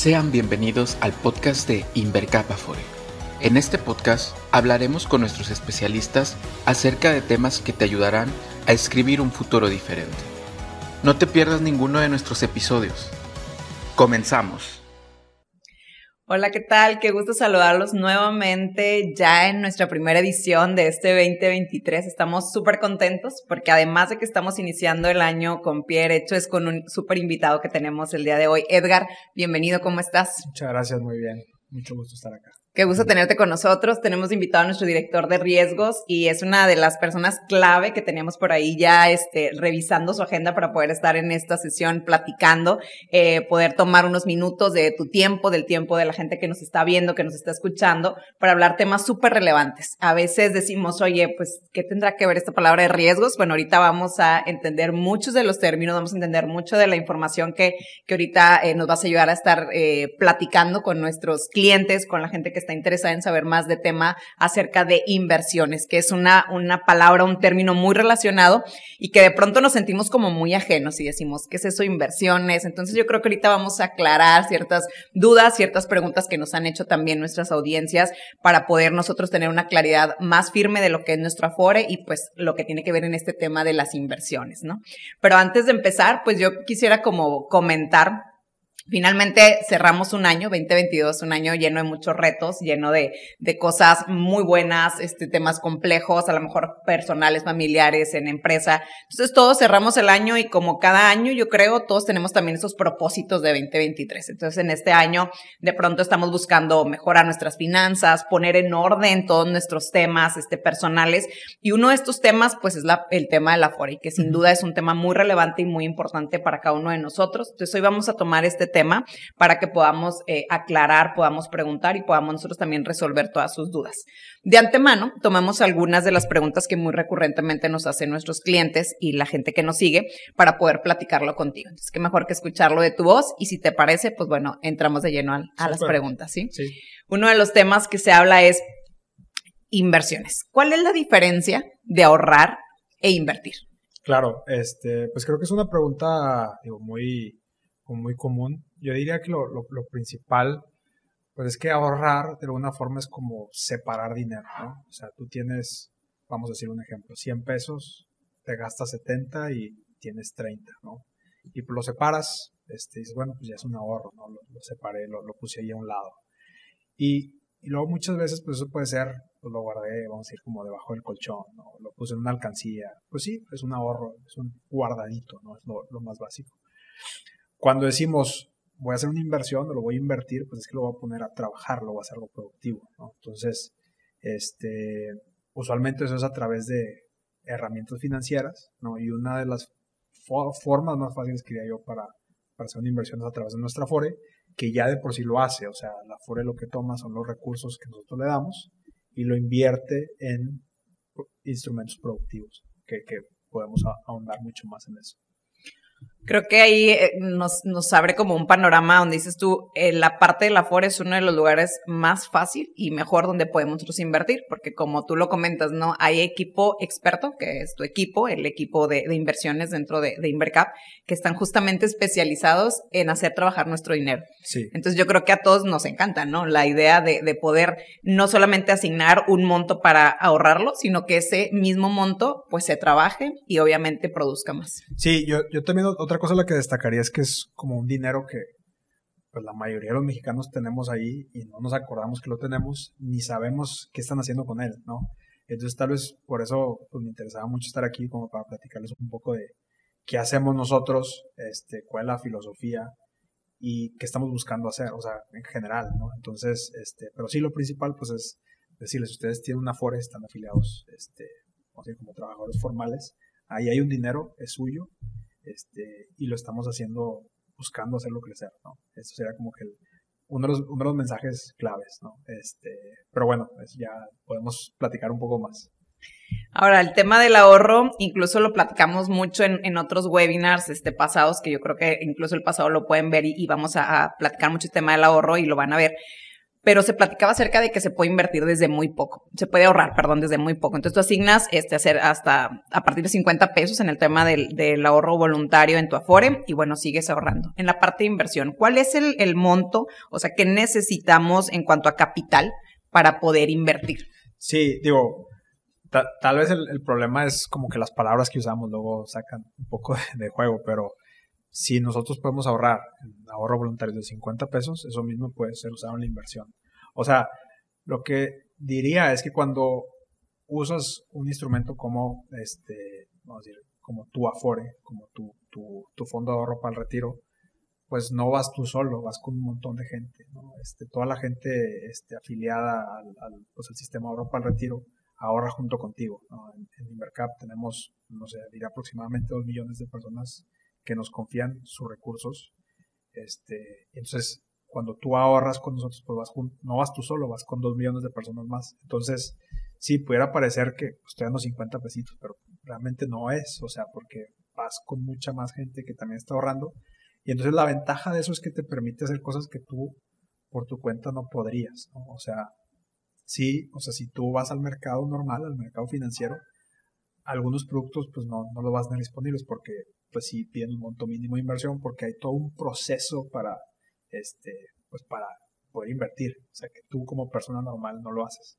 Sean bienvenidos al podcast de Invercap Afore. En este podcast hablaremos con nuestros especialistas acerca de temas que te ayudarán a escribir un futuro diferente. No te pierdas ninguno de nuestros episodios. Comenzamos. Hola, ¿qué tal? Qué gusto saludarlos nuevamente ya en nuestra primera edición de este 2023. Estamos súper contentos porque además de que estamos iniciando el año con pie derecho, es con un súper invitado que tenemos el día de hoy. Edgar, bienvenido, ¿cómo estás? Muchas gracias, muy bien. Mucho gusto estar acá. Qué gusto tenerte con nosotros. Tenemos invitado a nuestro director de riesgos y es una de las personas clave que tenemos por ahí ya este, revisando su agenda para poder estar en esta sesión platicando, eh, poder tomar unos minutos de tu tiempo, del tiempo de la gente que nos está viendo, que nos está escuchando, para hablar temas súper relevantes. A veces decimos, oye, pues, ¿qué tendrá que ver esta palabra de riesgos? Bueno, ahorita vamos a entender muchos de los términos, vamos a entender mucho de la información que, que ahorita eh, nos vas a ayudar a estar eh, platicando con nuestros clientes, con la gente que está interesada en saber más de tema acerca de inversiones, que es una, una palabra, un término muy relacionado y que de pronto nos sentimos como muy ajenos y decimos, ¿qué es eso inversiones? Entonces yo creo que ahorita vamos a aclarar ciertas dudas, ciertas preguntas que nos han hecho también nuestras audiencias para poder nosotros tener una claridad más firme de lo que es nuestro Afore y pues lo que tiene que ver en este tema de las inversiones, ¿no? Pero antes de empezar, pues yo quisiera como comentar Finalmente cerramos un año, 2022, un año lleno de muchos retos, lleno de, de, cosas muy buenas, este, temas complejos, a lo mejor personales, familiares, en empresa. Entonces todos cerramos el año y como cada año, yo creo, todos tenemos también esos propósitos de 2023. Entonces en este año, de pronto estamos buscando mejorar nuestras finanzas, poner en orden todos nuestros temas, este, personales. Y uno de estos temas, pues es la, el tema de la FORE, que sin duda es un tema muy relevante y muy importante para cada uno de nosotros. Entonces hoy vamos a tomar este tema para que podamos eh, aclarar, podamos preguntar y podamos nosotros también resolver todas sus dudas. De antemano, tomamos algunas de las preguntas que muy recurrentemente nos hacen nuestros clientes y la gente que nos sigue para poder platicarlo contigo. Entonces, qué mejor que escucharlo de tu voz y si te parece, pues bueno, entramos de lleno a, las preguntas, ¿sí? Sí. Uno de los temas que se habla es inversiones. ¿Cuál es la diferencia de ahorrar e invertir? Claro, este, pues creo que es una pregunta digo, muy, muy común. Yo diría que lo, principal, pues es que ahorrar de alguna forma es como separar dinero, ¿no? O sea, tú tienes, vamos a decir un ejemplo, 100 pesos, te gastas 70 y tienes 30, ¿no? Y pues lo separas, este, dices, bueno, pues ya es un ahorro, ¿no? Lo, separé, lo, puse ahí a un lado. Y, luego muchas veces, pues eso puede ser, pues lo guardé, vamos a decir, como debajo del colchón, ¿no? Lo puse en una alcancía. Pues sí, es un ahorro, es un guardadito, ¿no? Es lo más básico. Cuando decimos, voy a hacer una inversión o lo voy a invertir, pues es que lo voy a poner a trabajar, lo voy a hacer algo productivo. Entonces, este, usualmente eso es a través de herramientas financieras, ¿no? Y una de las formas más fáciles que diría yo para, para hacer una inversión es a través de nuestra FORE, que ya de por sí lo hace, o sea, la FORE lo que toma son los recursos que nosotros le damos y lo invierte en instrumentos productivos, que, que podemos ahondar mucho más en eso. Creo que ahí eh, nos, nos abre como un panorama donde dices tú, eh, la parte de la FORE es uno de los lugares más fácil y mejor donde podemos nosotros invertir, porque como tú lo comentas, ¿no? Hay equipo experto, que es tu equipo, el equipo de, de inversiones dentro de, de, Invercap, que están justamente especializados en hacer trabajar nuestro dinero. Sí. Entonces yo creo que a todos nos encanta, ¿no? La idea de, de poder no solamente asignar un monto para ahorrarlo, sino que ese mismo monto pues se trabaje y obviamente produzca más. Sí, yo, yo también otra cosa la que destacaría es que es como un dinero que pues la mayoría de los mexicanos tenemos ahí y no nos acordamos que lo tenemos ni sabemos qué están haciendo con él, ¿no? Entonces tal vez por eso pues, me interesaba mucho estar aquí como para platicarles un poco de qué hacemos nosotros, este, cuál es la filosofía y qué estamos buscando hacer, o sea, en general, ¿no? Entonces, este, pero sí lo principal pues es decirles, ustedes tienen una FORE, están afiliados, este, como trabajadores formales, ahí hay un dinero, es suyo, este, y lo estamos haciendo, buscando hacerlo crecer, ¿no? Eso sería como que uno, de los, uno de los mensajes claves, ¿no? Este, pero bueno, pues ya podemos platicar un poco más. Ahora, el tema del ahorro, incluso lo platicamos mucho en, en, otros webinars este, pasados, que yo creo que incluso el pasado lo pueden ver y, vamos a, platicar mucho el tema del ahorro y lo van a ver. Pero se platicaba acerca de que se puede invertir desde muy poco, se puede ahorrar, perdón, desde muy poco. Entonces tú asignas este, hacer hasta a partir de 50 pesos en el tema del, ahorro voluntario en tu Afore y bueno, sigues ahorrando. En la parte de inversión, ¿cuál es el, monto, o sea, qué necesitamos en cuanto a capital para poder invertir? Sí, digo, tal vez el, problema es como que las palabras que usamos luego sacan un poco de juego, pero si nosotros podemos ahorrar ahorro voluntario de 50 pesos, eso mismo puede ser usado en la inversión. O sea, lo que diría es que cuando usas un instrumento como este, vamos a decir, como tu Afore, como tu, tu, tu fondo de ahorro para el retiro, pues no vas tú solo, vas con un montón de gente, ¿no? Este, toda la gente este, afiliada al, pues, al sistema de ahorro para el retiro ahorra junto contigo. ¿no? En, en, Invercap tenemos, no sé, diría aproximadamente dos millones de personas que nos confían sus recursos. Este, entonces, cuando tú ahorras con nosotros, pues vas no vas tú solo, vas con dos millones de personas más. Entonces, sí, pudiera parecer que estoy dando 50 pesitos, pero realmente no es, o sea, porque vas con mucha más gente que también está ahorrando. Y entonces la ventaja de eso es que te permite hacer cosas que tú por tu cuenta no podrías. O sea, sí, o sea, si tú vas al mercado normal, al mercado financiero, algunos productos pues no, no los vas a tener disponibles porque pues sí piden un monto mínimo de inversión porque hay todo un proceso para, este, pues para poder invertir. O sea, que tú como persona normal no lo haces.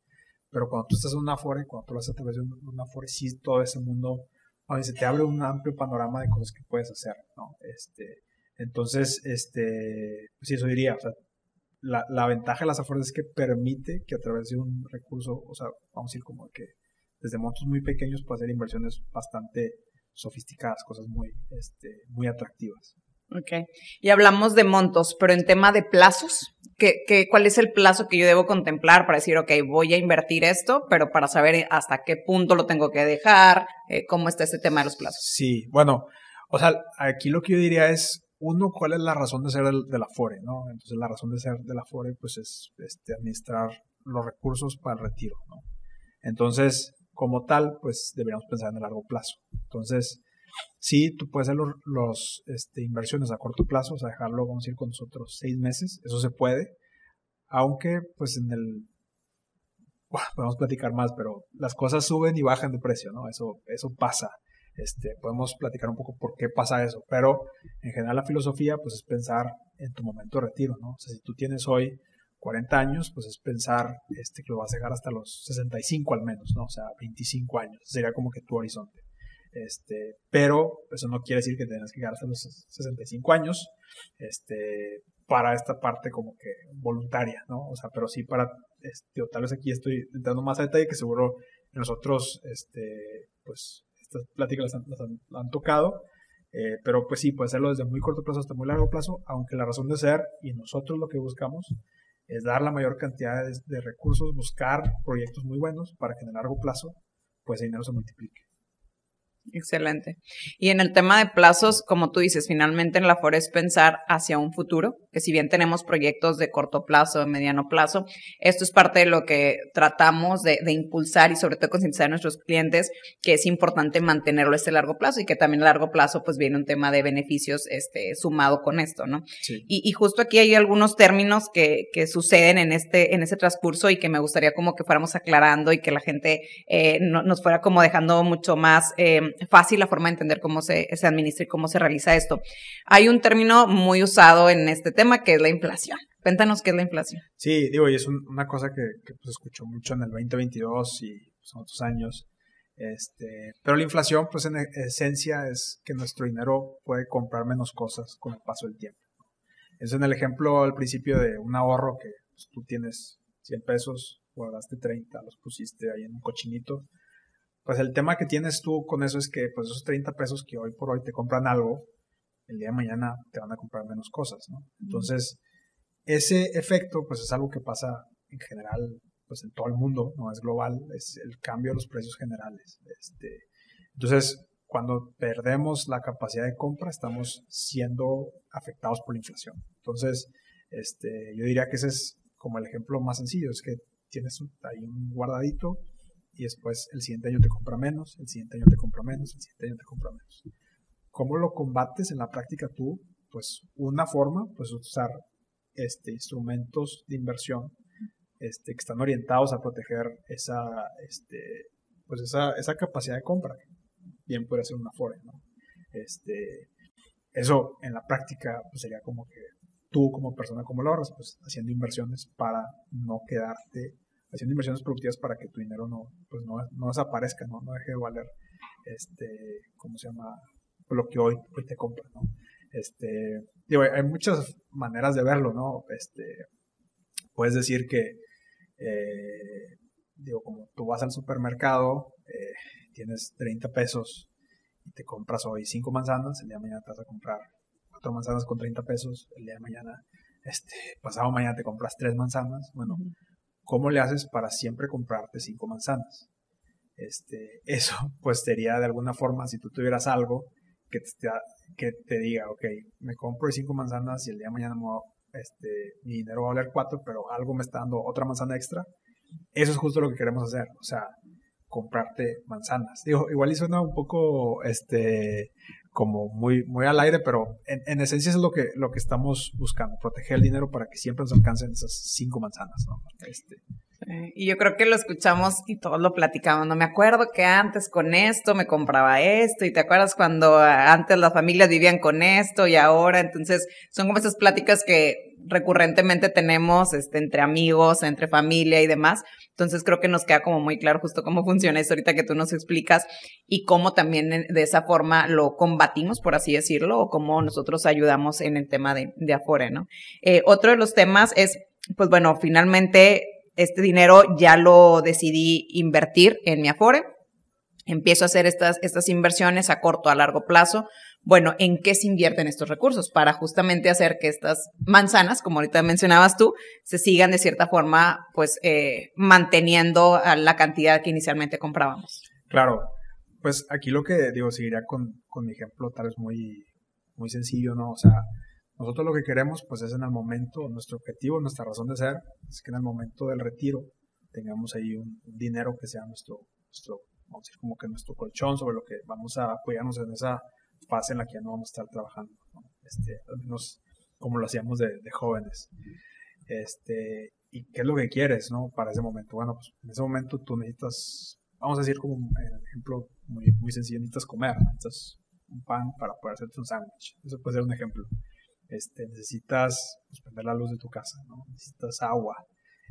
Pero cuando tú estás en una Afore, cuando tú lo haces a través de una Afore, sí todo ese mundo, donde se te abre un amplio panorama de cosas que puedes hacer, ¿no? Este, entonces, este, pues sí, eso diría, o sea, la, la ventaja de las Afores es que permite que a través de un recurso, o sea, vamos a decir como que desde montos muy pequeños puede hacer inversiones bastante sofisticadas, cosas muy, este, muy atractivas. Ok. Y hablamos de montos, pero en tema de plazos, ¿qué, qué, cuál es el plazo que yo debo contemplar para decir, ok, voy a invertir esto, pero para saber hasta qué punto lo tengo que dejar, eh, cómo está este tema de los plazos? Sí, bueno, o sea, aquí lo que yo diría es, uno, ¿cuál es la razón de ser del, de la FORE? ¿no? Entonces, la razón de ser de la FORE, pues es este, administrar los recursos para el retiro, ¿no? Entonces, como tal, pues deberíamos pensar en el largo plazo. Entonces, sí, tú puedes hacer los, este, inversiones a corto plazo, o sea, dejarlo, vamos a ir con nosotros seis meses, eso se puede, aunque pues en el, bueno, podemos platicar más, pero las cosas suben y bajan de precio, ¿no? Eso, eso pasa. Este, podemos platicar un poco por qué pasa eso, pero en general la filosofía pues es pensar en tu momento de retiro, ¿no? O sea, si tú tienes hoy 40 años, pues es pensar este, que lo vas a llegar hasta los 65 al menos, ¿no? O sea, 25 años. Sería como que tu horizonte. Este, pero eso no quiere decir que tengas que llegar hasta los 65 años, este, para esta parte como que voluntaria, ¿no? O sea, pero sí para, este, o tal vez aquí estoy dando más a detalle que seguro nosotros, este, pues, estas pláticas las han tocado, eh, pero pues sí, puede hacerlo desde muy corto plazo hasta muy largo plazo, aunque la razón de ser y nosotros lo que buscamos es dar la mayor cantidad de, recursos, buscar proyectos muy buenos para que en el largo plazo pues el dinero se multiplique. Excelente. Y en el tema de plazos, como tú dices, finalmente en la FORE es pensar hacia un futuro, que si bien tenemos proyectos de corto plazo, de mediano plazo, esto es parte de lo que tratamos de, de impulsar y sobre todo concientizar a nuestros clientes que es importante mantenerlo a este largo plazo y que también a largo plazo pues viene un tema de beneficios este, sumado con esto, ¿no? Sí. Y, y, justo aquí hay algunos términos que, que suceden en este, en ese transcurso y que me gustaría como que fuéramos aclarando y que la gente eh, no, nos fuera como dejando mucho más eh, fácil la forma de entender cómo se, se administra y cómo se realiza esto. Hay un término muy usado en este tema que es la inflación. Cuéntanos qué es la inflación. Sí, digo, y es un, una cosa que, que pues, escucho mucho en el 2022 y pues, otros años. Este, pero la inflación, pues en esencia es que nuestro dinero puede comprar menos cosas con el paso del tiempo. Es en el ejemplo al principio de un ahorro que pues, tú tienes 100 pesos, guardaste 30, los pusiste ahí en un cochinito, pues el tema que tienes tú con eso es que pues esos 30 pesos que hoy por hoy te compran algo, el día de mañana te van a comprar menos cosas, ¿no? Entonces, ese efecto pues es algo que pasa en general pues en todo el mundo, no es global, es el cambio de los precios generales. Este, entonces, cuando perdemos la capacidad de compra, estamos siendo afectados por la inflación. Entonces, este, yo diría que ese es como el ejemplo más sencillo, es que tienes ahí un guardadito, y después el siguiente año te compra menos, el siguiente año te compra menos, el siguiente año te compra menos. ¿Cómo lo combates en la práctica tú? Pues una forma, pues usar este, instrumentos de inversión este, que están orientados a proteger esa, este, pues esa, esa capacidad de compra. Bien puede ser una Afore, ¿no? Este, eso en la práctica pues sería como que tú como persona como lo ahorras, pues haciendo inversiones para no quedarte, haciendo inversiones productivas para que tu dinero no, pues no, no desaparezca, ¿no? no deje de valer, este, ¿cómo se llama? Lo que hoy, hoy te compra, ¿no? Este, digo, hay muchas maneras de verlo, ¿no? Este, puedes decir que, eh, digo, como tú vas al supermercado, eh, tienes 30 pesos y te compras hoy 5 manzanas, el día de mañana te vas a comprar 4 manzanas con 30 pesos, el día de mañana, este, pasado mañana te compras 3 manzanas, bueno, ¿cómo le haces para siempre comprarte 5 manzanas? Este, eso pues sería de alguna forma, si tú tuvieras algo que te, que te diga, ok, me compro 5 manzanas y el día de mañana este, mi dinero va a valer 4, pero algo me está dando otra manzana extra, eso es justo lo que queremos hacer, o sea, comprarte manzanas. Digo, igual y suena un poco, este, como muy, muy al aire, pero en, esencia es lo que, lo que estamos buscando, proteger el dinero para que siempre nos alcancen esas cinco manzanas, ¿no? Este. y yo creo que lo escuchamos y todos lo platicamos, no me acuerdo que antes con esto me compraba esto y te acuerdas cuando antes las familias vivían con esto y ahora, entonces son como esas pláticas que recurrentemente tenemos este, entre amigos, entre familia y demás. Entonces creo que nos queda como muy claro justo cómo funciona esto ahorita que tú nos explicas y cómo también de esa forma lo combatimos, por así decirlo, o cómo nosotros ayudamos en el tema de, de Afore, ¿no? Eh, otro de los temas es, pues bueno, finalmente este dinero ya lo decidí invertir en mi Afore. Empiezo a hacer estas, estas inversiones a corto, a largo plazo bueno, ¿en qué se invierten estos recursos? Para justamente hacer que estas manzanas, como ahorita mencionabas tú, se sigan de cierta forma, pues, eh, manteniendo la cantidad que inicialmente comprábamos. Claro, pues aquí lo que digo, seguiría con, mi ejemplo tal vez muy, muy sencillo, ¿no? O sea, nosotros lo que queremos, pues, es en el momento, nuestro objetivo, nuestra razón de ser, es que en el momento del retiro tengamos ahí un, dinero que sea nuestro, nuestro, vamos a decir, como que nuestro colchón sobre lo que vamos a apoyarnos en esa fase en la que ya no vamos a estar trabajando, este, al menos como lo hacíamos de, jóvenes. Este, ¿Y qué es lo que quieres no? para ese momento? Bueno, pues en ese momento tú necesitas, vamos a decir como un ejemplo muy, muy sencillo, necesitas comer, necesitas un pan para poder hacerte un sándwich. Eso puede ser un ejemplo. Este, necesitas pues, prender la luz de tu casa, ¿no? necesitas agua.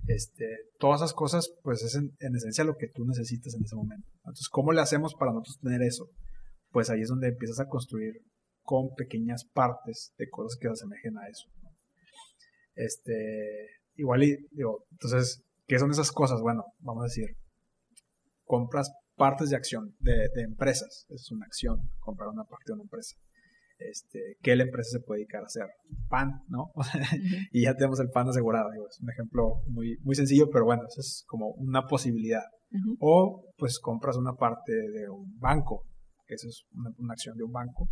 Este, todas esas cosas, pues es en, en, esencia lo que tú necesitas en ese momento. Entonces, ¿cómo le hacemos para nosotros tener eso? Pues ahí es donde empiezas a construir con pequeñas partes de cosas que se asemejen a eso. Este, igual y, digo, entonces, ¿qué son esas cosas? Bueno, vamos a decir, compras partes de acción de, empresas, es una acción, comprar una parte de una empresa. Este, ¿Qué la empresa se puede dedicar a hacer? Pan, ¿no? y ya tenemos el pan asegurado. Digo, es un ejemplo muy, muy sencillo, pero bueno, eso es como una posibilidad. O pues compras una parte de un banco, esa es una, acción de un banco,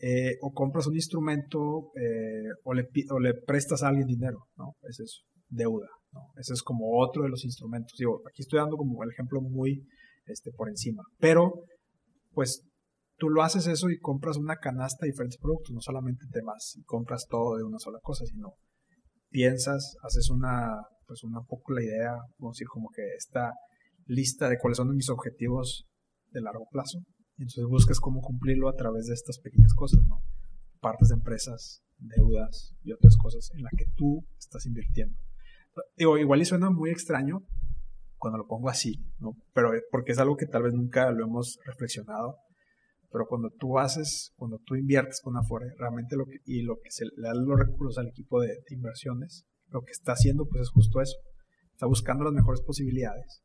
eh, o compras un instrumento eh, o, le, prestas a alguien dinero, ¿no? Ese es deuda, ¿no? Ese es como otro de los instrumentos. Digo, aquí estoy dando como el ejemplo muy este, por encima, pero pues tú lo haces eso y compras una canasta de diferentes productos, no solamente te vas y compras todo de una sola cosa, sino piensas, haces una, pues una poco la idea, vamos a decir como que esta lista de cuáles son mis objetivos de largo plazo y entonces buscas cómo cumplirlo a través de estas pequeñas cosas, ¿no? Partes de empresas, deudas y otras cosas en las que tú estás invirtiendo. Digo, igual y suena muy extraño cuando lo pongo así, ¿no? Pero porque es algo que tal vez nunca lo hemos reflexionado. Pero cuando tú haces, cuando tú inviertes con Afore, realmente lo que, y lo que se le da los recursos al equipo de, de inversiones, lo que está haciendo pues es justo eso. Está buscando las mejores posibilidades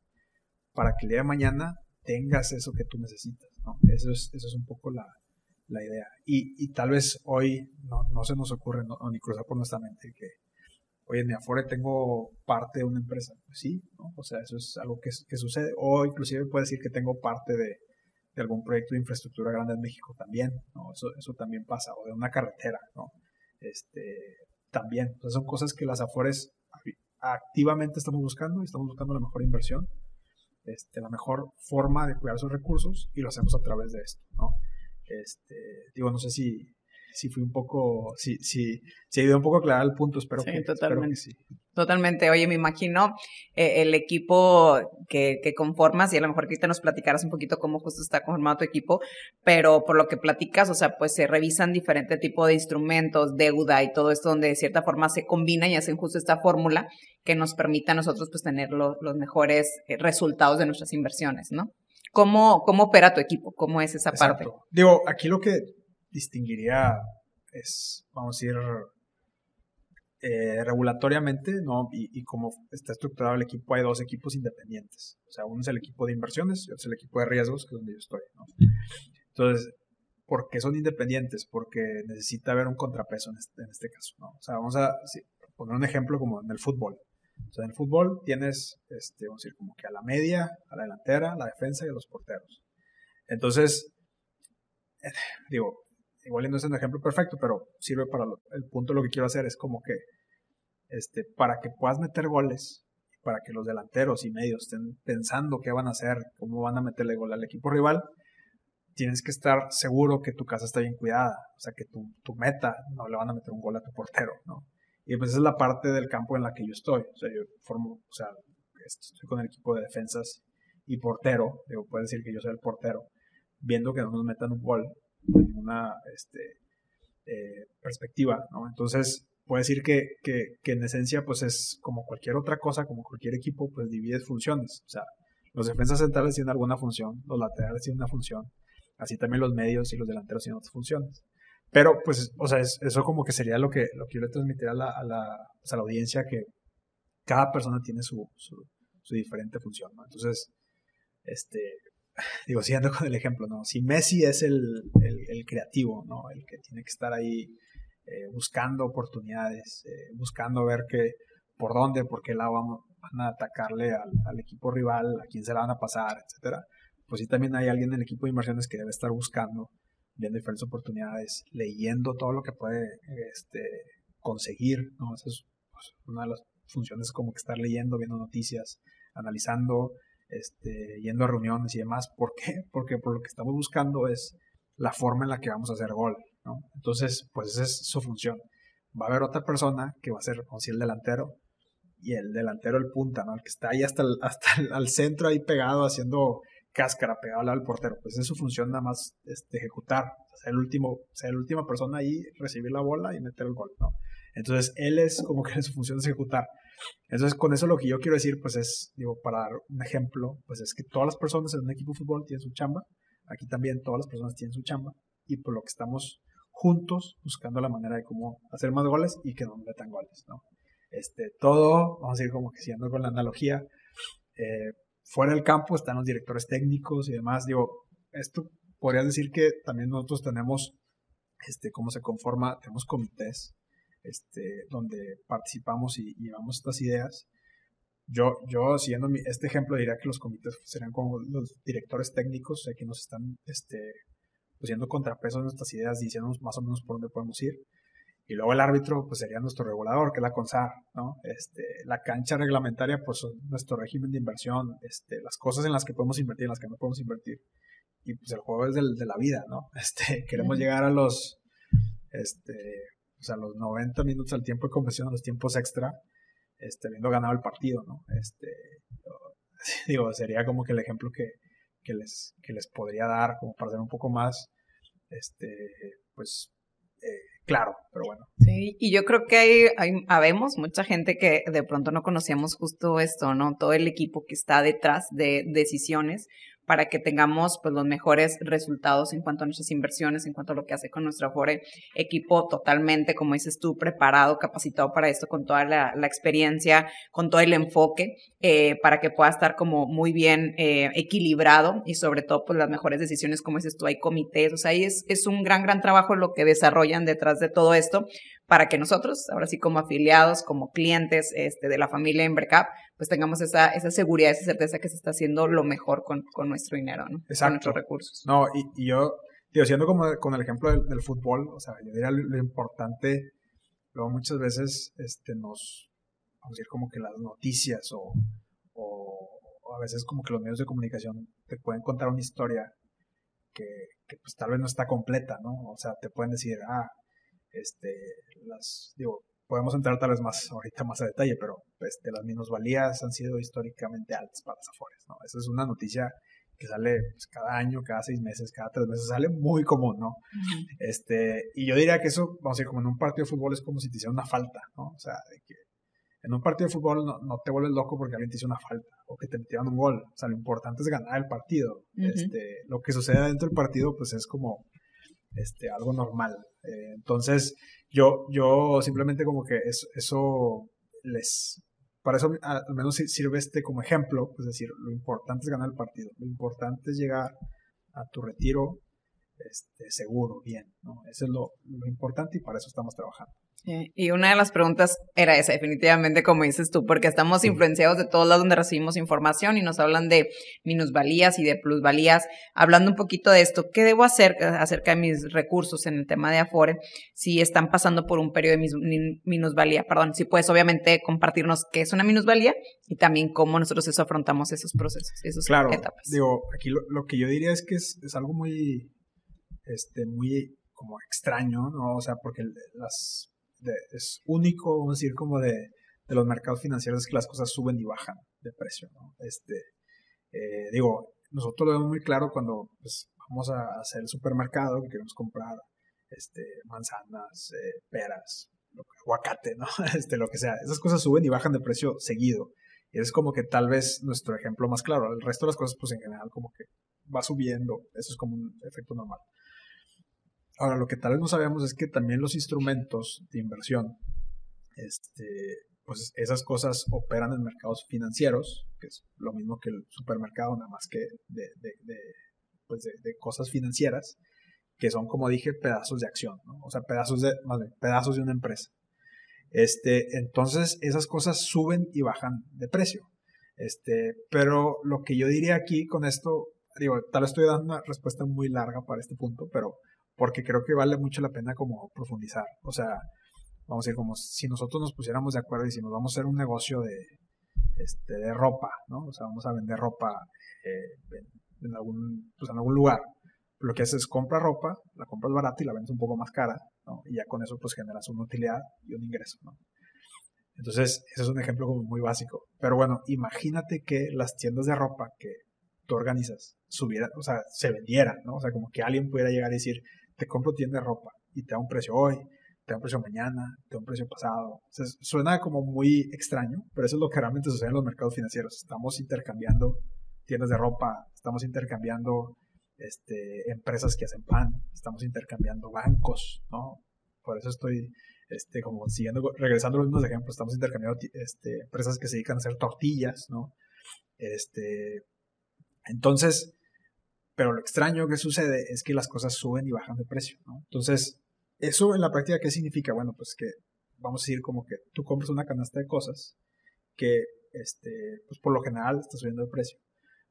para que el día de mañana tengas eso que tú necesitas. Eso, es, eso es un poco la, la idea. Y, y, tal vez hoy no, no se nos ocurre ni cruzar por nuestra mente que, oye, en mi Afore tengo parte de una empresa. Pues sí, ¿no? O sea, eso es algo que, que sucede. O inclusive puede decir que tengo parte de, de, algún proyecto de infraestructura grande en México también, ¿no? Eso, eso también pasa. O de una carretera, ¿no? Este, también. Entonces son cosas que las Afores activamente estamos buscando y estamos buscando la mejor inversión este, la mejor forma de cuidar sus recursos y lo hacemos a través de esto, ¿no? Este, digo, no sé si, si fui un poco, si, si, si ayudé un poco a aclarar el punto, espero, que, totalmente. sí. Totalmente. Oye, me imagino eh, el equipo que, que, conformas y a lo mejor que ahorita nos platicarás un poquito cómo justo está conformado tu equipo, pero por lo que platicas, o sea, pues se revisan diferentes tipos de instrumentos, deuda y todo esto donde de cierta forma se combinan y hacen justo esta fórmula que nos permita a nosotros pues tener los mejores eh, resultados de nuestras inversiones, ¿no? ¿Cómo, cómo opera tu equipo? ¿Cómo es esa parte? Digo, aquí lo que distinguiría es, vamos a decir, eh, regulatoriamente, ¿no? Y, como está estructurado el equipo, hay dos equipos independientes. O sea, uno es el equipo de inversiones y otro es el equipo de riesgos, que es donde yo estoy, ¿no? Entonces, ¿por qué son independientes? Porque necesita haber un contrapeso en este, en este caso, ¿no? O sea, vamos a poner un ejemplo como en el fútbol. O sea, en el fútbol tienes, este, vamos a decir, como que a la media, a la delantera, a la defensa y a los porteros. Entonces, eh, digo, igual no es un ejemplo perfecto, pero sirve para el punto lo que quiero hacer es como que este, para que puedas meter goles, para que los delanteros y medios estén pensando qué van a hacer, cómo van a meterle gol al equipo rival, tienes que estar seguro que tu casa está bien cuidada, o sea, que tu, tu meta no le van a meter un gol a tu portero, ¿no? Y pues esa es la parte del campo en la que yo estoy, o sea, yo formo, o sea, estoy con el equipo de defensas y portero, digo, puede decir que yo soy el portero, viendo que no nos metan un gol ninguna este, eh, perspectiva. Entonces, puede decir que, en esencia, pues es como cualquier otra cosa, como cualquier equipo, pues divide funciones. O sea, los defensas centrales tienen alguna función, los laterales tienen una función, así también los medios y los delanteros tienen otras funciones. Pero, pues, o sea, eso como que sería lo que, lo que yo le transmitiría a la, a la, pues, a la audiencia, que cada persona tiene su, su, diferente función. Entonces, este, digo, siguiendo con el ejemplo, ¿no? Si Messi es el, el, creativo, ¿no? El que tiene que estar ahí eh, buscando oportunidades, eh, buscando ver que por dónde, por qué lado vamos, van a atacarle al, equipo rival, a quién se la van a pasar, etcétera. Pues sí también hay alguien en el equipo de inversiones que debe estar buscando, viendo diferentes oportunidades, leyendo todo lo que puede este, conseguir, ¿no? Esa es pues, una de las funciones como que estar leyendo, viendo noticias, analizando, este, yendo a reuniones y demás. ¿Por qué? Porque por lo que estamos buscando es la forma en la que vamos a hacer gol, ¿no? Entonces, pues esa es su función. Va a haber otra persona que va a ser, como si el delantero, y el delantero el punta, ¿no? El que está ahí hasta el, hasta al centro ahí pegado haciendo cáscara, pegado al portero. Pues es su función nada más este, ejecutar, ser el último, ser la última persona ahí, recibir la bola y meter el gol, ¿no? Entonces, él es como que su función es ejecutar. Entonces, con eso lo que yo quiero decir, pues es, digo, para dar un ejemplo, pues es que todas las personas en un equipo de fútbol tienen su chamba. Aquí también todas las personas tienen su chamba. Y por lo que estamos juntos buscando la manera de cómo hacer más goles y que no metan goles, ¿no? Este, todo, vamos a ir como que siguiendo con la analogía, eh, fuera del campo están los directores técnicos y demás. Digo, esto podría decir que también nosotros tenemos, este, cómo se conforma, tenemos comités este, donde participamos y, llevamos estas ideas. Yo, yo siguiendo este ejemplo, diría que los comités serían como los directores técnicos, que nos están este, pusiendo contrapesos nuestras ideas, diciéndonos más o menos por dónde podemos ir. Y luego el árbitro, pues sería nuestro regulador, que es la CONSAR, ¿no? Este, la cancha reglamentaria, pues nuestro régimen de inversión, este, las cosas en las que podemos invertir, en las que no podemos invertir. Y pues el juego es del, de la vida, ¿no? Este, queremos llegar a los, este, o sea, los 90 minutos al tiempo de conversión, a los tiempos extra, este, habiendo ganado el partido, ¿no? Este, digo, sería como que el ejemplo que, que, les, que les podría dar, como para ser un poco más, este, pues, eh, claro, pero bueno. Sí, y yo creo que hay, hay, habemos mucha gente que de pronto no conocíamos justo esto, ¿no? Todo el equipo que está detrás de decisiones, para que tengamos pues, los mejores resultados en cuanto a nuestras inversiones, en cuanto a lo que hace con nuestro. Equipo totalmente, como dices tú, preparado, capacitado para esto, con toda la, experiencia, con todo el enfoque, eh, para que pueda estar como muy bien eh, equilibrado y sobre todo pues las mejores decisiones, como dices tú, hay comités, o sea, ahí es un gran, gran trabajo lo que desarrollan detrás de todo esto para que nosotros, ahora sí como afiliados, como clientes este, de la familia Embercap, pues tengamos esa, esa seguridad, esa certeza que se está haciendo lo mejor con, con nuestro dinero, ¿no? Exacto. Con nuestros recursos. No, y, yo, digo, siendo como con el ejemplo del, fútbol, o sea, yo diría lo, importante, luego muchas veces este, nos, vamos a decir como que las noticias o, o, a veces como que los medios de comunicación te pueden contar una historia que, que pues tal vez no está completa, ¿no? O sea, te pueden decir, ah, este, las, digo, podemos entrar tal vez más ahorita más a detalle, pero este, las minusvalías han sido históricamente altas para las Afores, ¿no? Esa es una noticia que sale pues, cada año, cada seis meses, cada tres meses, sale muy común, ¿no? este, y yo diría que eso, vamos a decir, como en un partido de fútbol es como si te hiciera una falta, ¿no? O sea, de que en un partido de fútbol no, te vuelves loco porque alguien te hizo una falta o que te metieron un gol. O sea, lo importante es ganar el partido. este, lo que sucede dentro del partido, pues es como este, algo normal. Eh, entonces, yo, yo simplemente como que eso, eso les, para eso al menos sirve este como ejemplo, es decir, lo importante es ganar el partido, lo importante es llegar a tu retiro este, seguro, bien, ¿no? Eso es lo, lo importante y para eso estamos trabajando. Y una de las preguntas era esa, definitivamente, como dices tú, porque estamos influenciados de todos lados donde recibimos información y nos hablan de minusvalías y de plusvalías. Hablando un poquito de esto, ¿qué debo hacer eh, acerca de mis recursos en el tema de Afore si están pasando por un periodo de minusvalía? Perdón, si puedes obviamente compartirnos qué es una minusvalía y también cómo nosotros eso afrontamos esos procesos, esas claro, etapas. Digo, aquí lo, lo, que yo diría es que es, es algo muy, este, muy como extraño, ¿no? O sea, porque las es único, vamos a decir, como de, de, los mercados financieros es que las cosas suben y bajan de precio, ¿no? Este, eh, digo, nosotros lo vemos muy claro cuando pues, vamos a hacer el supermercado, que queremos comprar este, manzanas, eh, peras, aguacate, ¿no? Este, lo que sea. Esas cosas suben y bajan de precio seguido. Y es como que tal vez nuestro ejemplo más claro. El resto de las cosas, pues en general, como que va subiendo. Eso es como un efecto normal. Ahora, lo que tal vez no sabemos es que también los instrumentos de inversión, este, pues esas cosas operan en mercados financieros, que es lo mismo que el supermercado, nada más que de, de, de, pues de cosas financieras, que son, como dije, pedazos de acción, o sea, pedazos de, más bien, pedazos de una empresa. Este, entonces, esas cosas suben y bajan de precio. Este, pero lo que yo diría aquí con esto, digo, tal vez estoy dando una respuesta muy larga para este punto, pero porque creo que vale mucho la pena como profundizar. O sea, vamos a decir, como si nosotros nos pusiéramos de acuerdo y decimos, vamos a hacer un negocio de, este, de ropa, ¿no? O sea, vamos a vender ropa eh, en, algún, pues en algún lugar. Lo que haces es compra ropa, la compras barata y la vendes un poco más cara, ¿no? Y ya con eso pues generas una utilidad y un ingreso, ¿no? Entonces, ese es un ejemplo como muy básico. Pero bueno, imagínate que las tiendas de ropa que tú organizas subieran, o sea, se vendieran, ¿no? O sea, como que alguien pudiera llegar y decir, te compro tienda de ropa y te da un precio hoy, te da un precio mañana, te da un precio pasado. suena como muy extraño, pero eso es lo que realmente sucede en los mercados financieros. Estamos intercambiando tiendas de ropa, estamos intercambiando este, empresas que hacen pan, estamos intercambiando bancos, ¿no? Por eso estoy este, como siguiendo, regresando a los mismos ejemplos, estamos intercambiando este, empresas que se dedican a hacer tortillas, ¿no? Este, entonces, pero lo extraño que sucede es que las cosas suben y bajan de precio. Entonces, eso en la práctica, ¿qué significa? Bueno, pues que vamos a decir como que tú compras una canasta de cosas que, este, pues por lo general está subiendo de precio.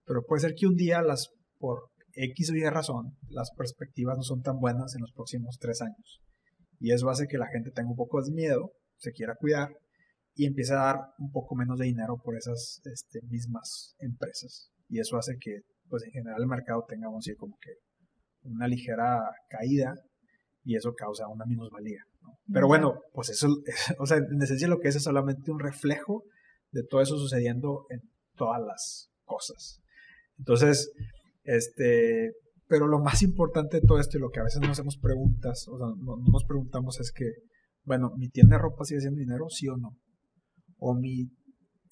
Pero puede ser que un día las, por X o Y razón, las perspectivas no son tan buenas en los próximos tres años. Y eso hace que la gente tenga un poco de miedo, se quiera cuidar y empiece a dar un poco menos de dinero por esas este, mismas empresas. Y eso hace que pues en general el mercado tenga, vamos a decir, como que una ligera caída y eso causa una minusvalía. Pero bueno, pues eso, o sea, en esencia lo que es es solamente un reflejo de todo eso sucediendo en todas las cosas. Entonces, este, pero lo más importante de todo esto y lo que a veces nos hacemos preguntas, o sea, no, nos preguntamos es que, bueno, ¿mi tienda de ropa sigue haciendo dinero, sí o no? O mi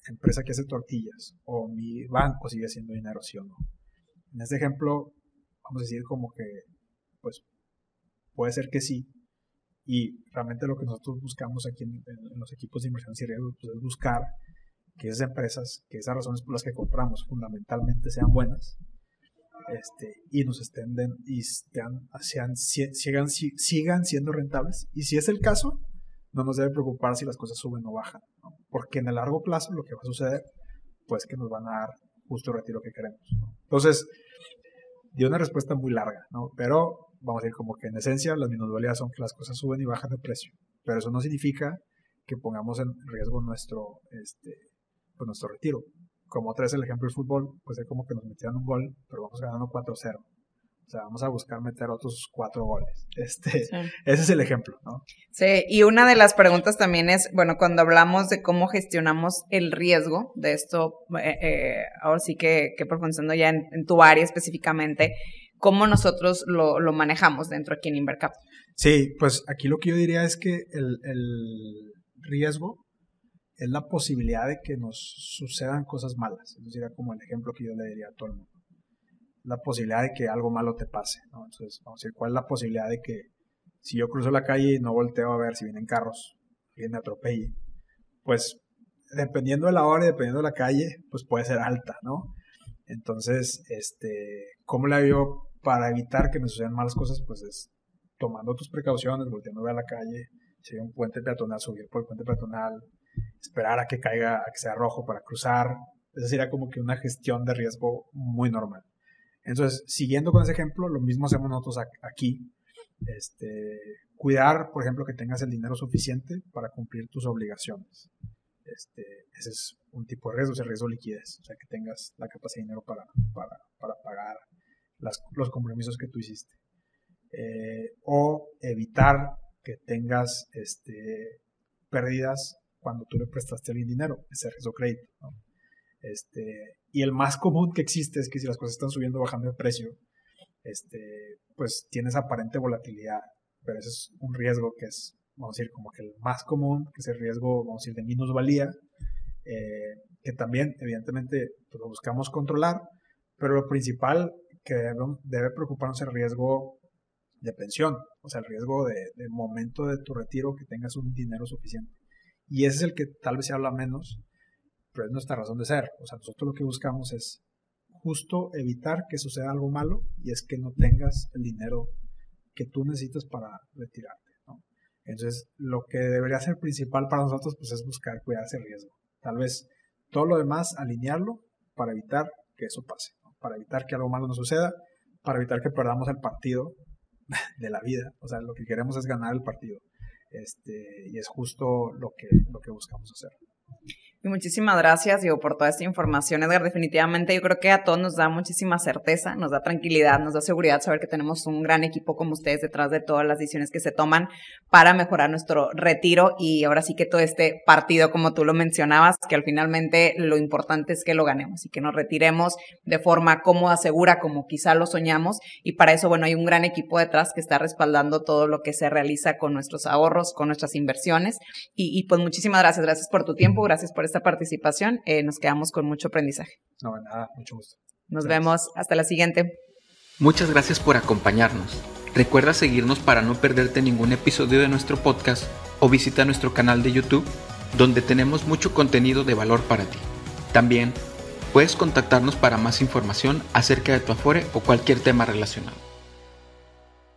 empresa que hace tortillas, o mi banco sigue haciendo dinero, sí o no. En este ejemplo, vamos a decir como que, pues, puede ser que sí. Y realmente lo que nosotros buscamos aquí en, los equipos de inversión pues, es buscar que esas empresas, que esas razones por las que compramos fundamentalmente sean buenas este, y nos estén y sean, sigan, sigan siendo rentables. Y si es el caso, no nos debe preocupar si las cosas suben o bajan, porque en el largo plazo lo que va a suceder, pues que nos van a dar justo el retiro que queremos. Entonces, dio una respuesta muy larga, ¿no? Pero vamos a decir como que en esencia las minusvalías son que las cosas suben y bajan de precio, pero eso no significa que pongamos en riesgo nuestro, este, pues nuestro retiro. Como otra el ejemplo del fútbol, pues es como que nos metieron un gol, pero vamos ganando 4-0. O sea, vamos a buscar meter otros cuatro goles. Este, Ese es el ejemplo, ¿no? Sí, y una de las preguntas también es, bueno, cuando hablamos de cómo gestionamos el riesgo de esto, eh, eh, ahora sí que, que profundizando ya en, tu área específicamente, ¿cómo nosotros lo, lo, manejamos dentro aquí en Invercap? Sí, pues aquí lo que yo diría es que el, el riesgo es la posibilidad de que nos sucedan cosas malas. Eso sería como el ejemplo que yo le diría a todo el mundo la posibilidad de que algo malo te pase. ¿no? Entonces, vamos a decir, ¿cuál es la posibilidad de que si yo cruzo la calle y no volteo a ver si vienen carros, alguien me atropelle? Pues dependiendo de la hora y dependiendo de la calle, pues puede ser alta, ¿no? Entonces, este, ¿cómo la veo para evitar que me sucedan malas cosas? Pues es tomando tus precauciones, volteando a ver la calle, si hay un puente peatonal, subir por el puente peatonal, esperar a que caiga, a que sea rojo para cruzar. Esa sería como que una gestión de riesgo muy normal. Entonces, siguiendo con ese ejemplo, lo mismo hacemos nosotros aquí. Este, cuidar, por ejemplo, que tengas el dinero suficiente para cumplir tus obligaciones. Este, ese es un tipo de riesgo, es el riesgo de liquidez, o sea, que tengas la capacidad de dinero para, para, pagar los compromisos que tú hiciste. Eh, o evitar que tengas este, pérdidas cuando tú le prestaste a alguien dinero, ese riesgo crédito. ¿no? Este, y el más común que existe es que si las cosas están subiendo o bajando de precio, este, pues tienes aparente volatilidad, pero ese es un riesgo que es, vamos a decir, como que el más común, que es el riesgo, vamos a decir, de minusvalía, eh, que también, evidentemente, pues, lo buscamos controlar, pero lo principal que debe, preocuparnos es el riesgo de pensión, o sea, el riesgo de, de, momento de tu retiro que tengas un dinero suficiente. Y ese es el que tal vez se habla menos, pero es nuestra razón de ser. O sea, nosotros lo que buscamos es justo evitar que suceda algo malo y es que no tengas el dinero que tú necesitas para retirarte. Entonces, lo que debería ser principal para nosotros pues, es buscar cuidar ese riesgo. Tal vez todo lo demás alinearlo para evitar que eso pase, para evitar que algo malo nos suceda, para evitar que perdamos el partido de la vida. O sea, lo que queremos es ganar el partido. Este, y es justo lo que, lo que buscamos hacer muchísimas gracias, digo, por toda esta información, Edgar. Definitivamente yo creo que a todos nos da muchísima certeza, nos da tranquilidad, nos da seguridad saber que tenemos un gran equipo como ustedes detrás de todas las decisiones que se toman para mejorar nuestro retiro y ahora sí que todo este partido, como tú lo mencionabas, que al finalmente lo importante es que lo ganemos y que nos retiremos de forma cómoda, segura, como quizá lo soñamos. Y para eso, bueno, hay un gran equipo detrás que está respaldando todo lo que se realiza con nuestros ahorros, con nuestras inversiones. Y, y pues muchísimas gracias, gracias por tu tiempo, gracias por esta participación. Eh, nos quedamos con mucho aprendizaje. No, nada, mucho gusto. Nos vemos. Hasta la siguiente. Muchas gracias por acompañarnos. Recuerda seguirnos para no perderte ningún episodio de nuestro podcast o visita nuestro canal de YouTube donde tenemos mucho contenido de valor para ti. También puedes contactarnos para más información acerca de tu Afore o cualquier tema relacionado.